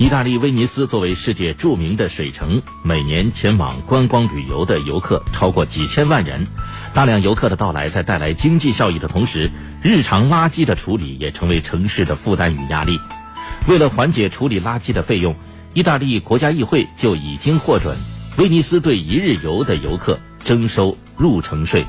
意大利威尼斯作为世界著名的水城每年前往观光旅游的游客超过几千万人。大量游客的到来在带来经济效益的同时日常垃圾的处理也成为城市的负担与压力。为了缓解处理垃圾的费用意大利国家议会就已经获准威尼斯对一日游的游客征收入城税。